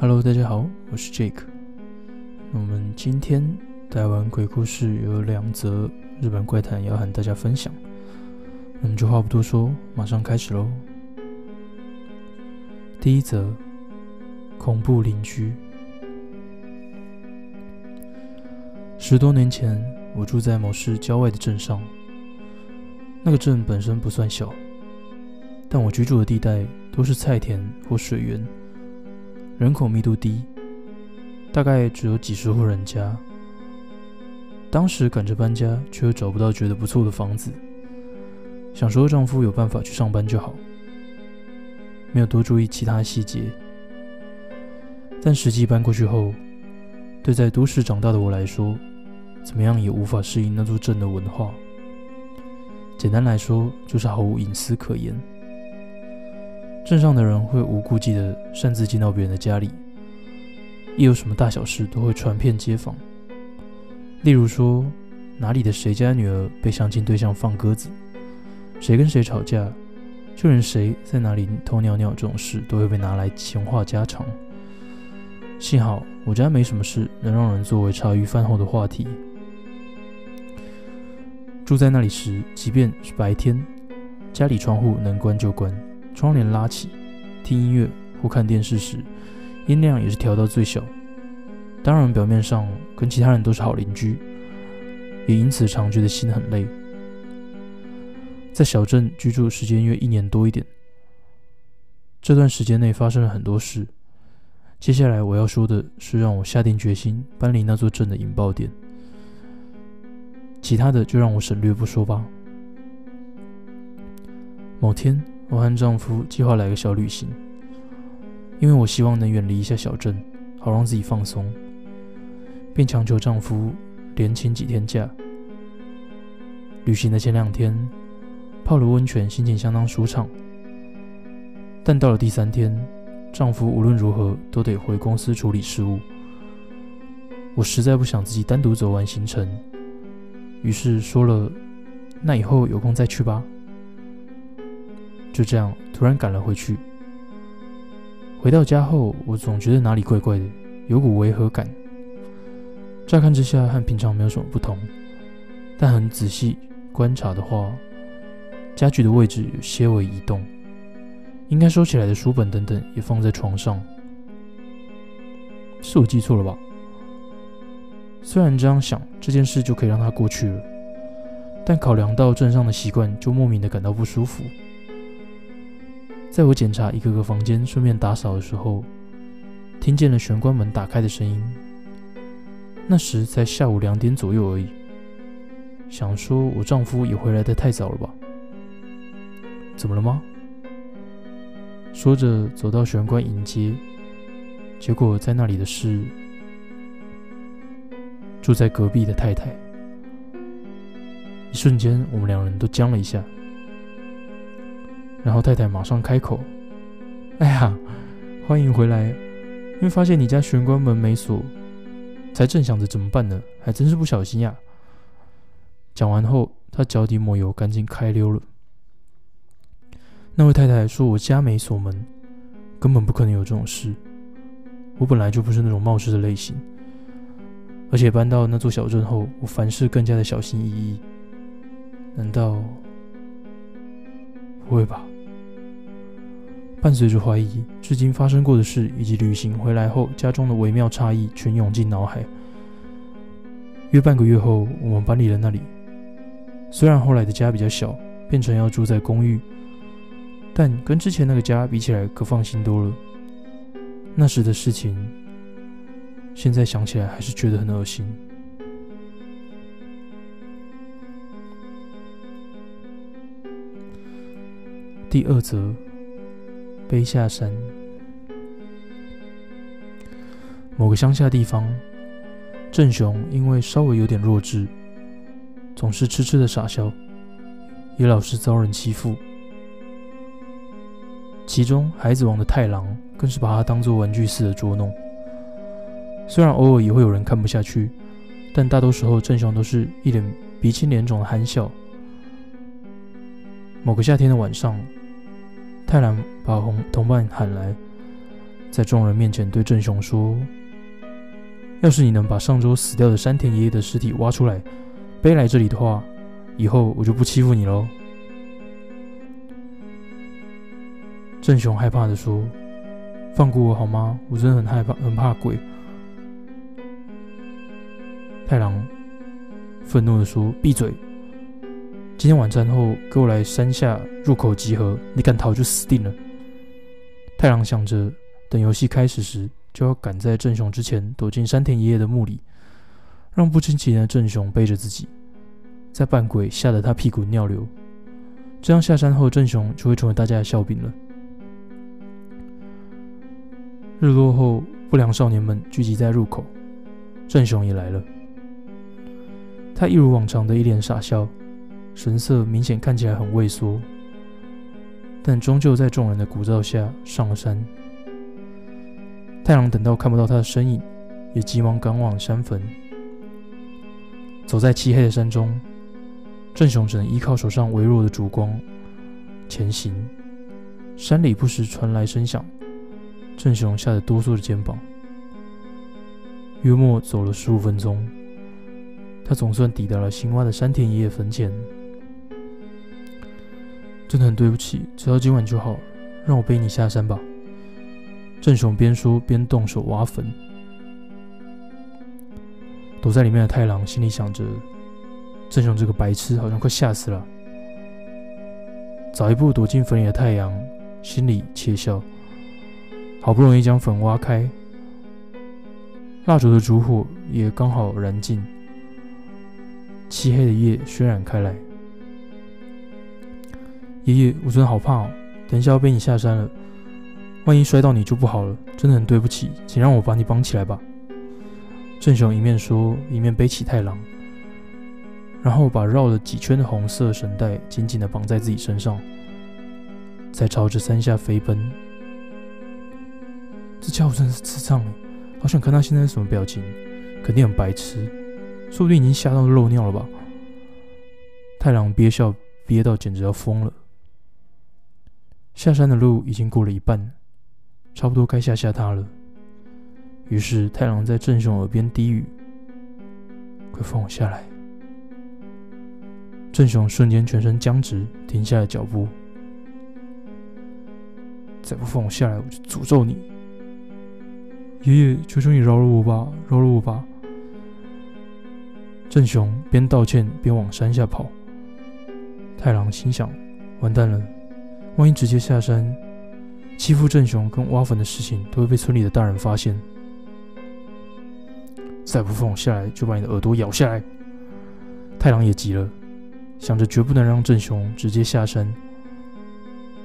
Hello，大家好，我是 Jake。那我们今天台湾鬼故事有两则日本怪谈要和大家分享。那么就话不多说，马上开始喽。第一则，恐怖邻居。十多年前，我住在某市郊外的镇上。那个镇本身不算小，但我居住的地带都是菜田或水源，人口密度低，大概只有几十户人家。当时赶着搬家，却又找不到觉得不错的房子，想说丈夫有办法去上班就好，没有多注意其他细节。但实际搬过去后，对在都市长大的我来说，怎么样也无法适应那座镇的文化。简单来说，就是毫无隐私可言。镇上的人会无顾忌的擅自进到别人的家里，一有什么大小事都会传遍街坊。例如说，哪里的谁家女儿被相亲对象放鸽子，谁跟谁吵架，就连谁在哪里偷尿尿这种事，都会被拿来闲话家常。幸好我家没什么事能让人作为茶余饭后的话题。住在那里时，即便是白天，家里窗户能关就关，窗帘拉起，听音乐或看电视时，音量也是调到最小。当然，表面上跟其他人都是好邻居，也因此常觉得心很累。在小镇居住时间约一年多一点，这段时间内发生了很多事。接下来我要说的是让我下定决心搬离那座镇的引爆点。其他的就让我省略不说吧。某天，我和丈夫计划来个小旅行，因为我希望能远离一下小镇，好让自己放松，并强求丈夫连请几天假。旅行的前两天，泡了温泉，心情相当舒畅。但到了第三天，丈夫无论如何都得回公司处理事务，我实在不想自己单独走完行程。于是说了：“那以后有空再去吧。”就这样，突然赶了回去。回到家后，我总觉得哪里怪怪的，有股违和感。乍看之下和平常没有什么不同，但很仔细观察的话，家具的位置有些微移动，应该收起来的书本等等也放在床上。是我记错了吧？虽然这样想，这件事就可以让它过去了，但考量到镇上的习惯，就莫名的感到不舒服。在我检查一个个房间，顺便打扫的时候，听见了玄关门打开的声音。那时才下午两点左右而已，想说我丈夫也回来的太早了吧？怎么了吗？说着走到玄关迎接，结果在那里的是。住在隔壁的太太，一瞬间，我们两人都僵了一下。然后太太马上开口：“哎呀，欢迎回来！因为发现你家玄关门没锁，才正想着怎么办呢，还真是不小心呀。”讲完后，他脚底抹油，赶紧开溜了。那位太太说：“我家没锁门，根本不可能有这种事。我本来就不是那种冒失的类型。”而且搬到那座小镇后，我凡事更加的小心翼翼。难道不会吧？伴随着怀疑，至今发生过的事以及旅行回来后家中的微妙差异，全涌进脑海。约半个月后，我们搬离了那里。虽然后来的家比较小，变成要住在公寓，但跟之前那个家比起来，可放心多了。那时的事情。现在想起来还是觉得很恶心。第二则，背下山。某个乡下地方，郑雄因为稍微有点弱智，总是痴痴的傻笑，也老是遭人欺负。其中，孩子王的太郎更是把他当做玩具似的捉弄。虽然偶尔也会有人看不下去，但大多时候郑雄都是一脸鼻青脸肿的憨笑。某个夏天的晚上，太郎把同同伴喊来，在众人面前对正雄说：“要是你能把上周死掉的山田爷爷的尸体挖出来，背来这里的话，以后我就不欺负你喽。”郑雄害怕的说：“放过我好吗？我真的很害怕，很怕鬼。”太郎愤怒的说：“闭嘴！今天晚餐后给我来山下入口集合，你敢逃就死定了。”太郎想着，等游戏开始时，就要赶在郑雄之前躲进山田爷爷的墓里，让不知情的郑雄背着自己，在扮鬼吓得他屁滚尿流。这样下山后，郑雄就会成为大家的笑柄了。日落后，不良少年们聚集在入口，郑雄也来了。他一如往常的一脸傻笑，神色明显看起来很畏缩，但终究在众人的鼓噪下上了山。太郎等到看不到他的身影，也急忙赶往山坟。走在漆黑的山中，郑雄只能依靠手上微弱的烛光前行。山里不时传来声响。郑雄吓得哆嗦着肩膀。约莫走了十五分钟，他总算抵达了新挖的山田爷爷坟前。真的很对不起，只要今晚就好，让我背你下山吧。郑雄边说边动手挖坟。躲在里面的太郎心里想着：郑雄这个白痴好像快吓死了。早一步躲进坟里的太阳心里窃笑。好不容易将坟挖开，蜡烛的烛火也刚好燃尽，漆黑的夜渲染开来。爷爷，我真的好怕哦，等一下要背你下山了，万一摔到你就不好了，真的很对不起，请让我把你绑起来吧。郑雄一面说，一面背起太郎，然后把绕了几圈的红色绳带紧紧的绑在自己身上，再朝着山下飞奔。这家伙真的是智障哎！好想看他现在是什么表情，肯定很白痴，说不定已经吓到漏尿了吧。太郎憋笑憋到简直要疯了。下山的路已经过了一半，差不多该吓吓他了。于是太郎在郑雄耳边低语：“快放我下来！”郑雄瞬间全身僵直，停下了脚步。再不放我下来，我就诅咒你！爷爷，求求你饶了我吧，饶了我吧！郑雄边道歉边往山下跑。太郎心想：完蛋了，万一直接下山，欺负郑雄跟挖坟的事情都会被村里的大人发现。再不放我下来，就把你的耳朵咬下来！太郎也急了，想着绝不能让郑雄直接下山。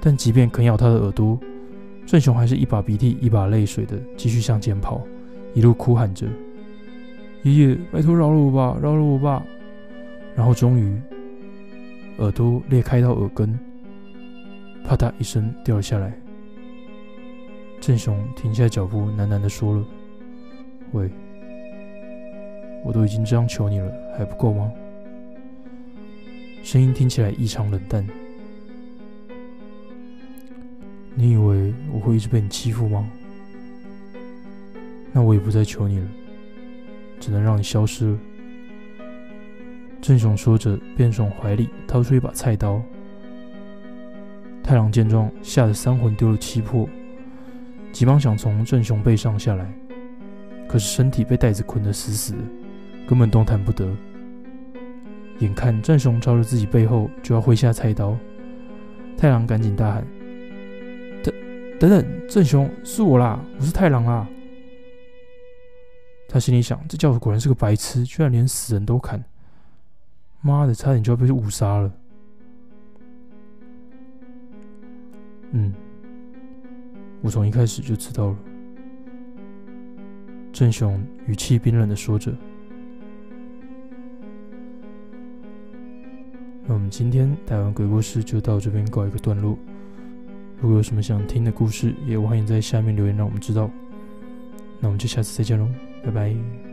但即便啃咬他的耳朵，郑雄还是一把鼻涕一把泪水的继续向前跑，一路哭喊着：“爷爷，拜托饶了我吧，饶了我吧！”然后终于，耳朵裂开到耳根，啪嗒一声掉了下来。郑雄停下脚步，喃喃的说了：“喂，我都已经这样求你了，还不够吗？”声音听起来异常冷淡。你以为我会一直被你欺负吗？那我也不再求你了，只能让你消失了。郑雄说着，便从怀里掏出一把菜刀。太郎见状，吓得三魂丢了七魄，急忙想从正雄背上下来，可是身体被带子捆得死死的，根本动弹不得。眼看郑雄朝着自己背后就要挥下菜刀，太郎赶紧大喊。等等，等！正雄，是我啦，我是太郎啦。他心里想：这家伙果然是个白痴，居然连死人都砍。妈的，差点就要被误杀了。嗯，我从一开始就知道了。郑雄语气冰冷的说着。那我们今天台湾鬼故事就到这边告一个段落。如果有什么想听的故事，也欢迎在下面留言让我们知道。那我们就下次再见喽，拜拜。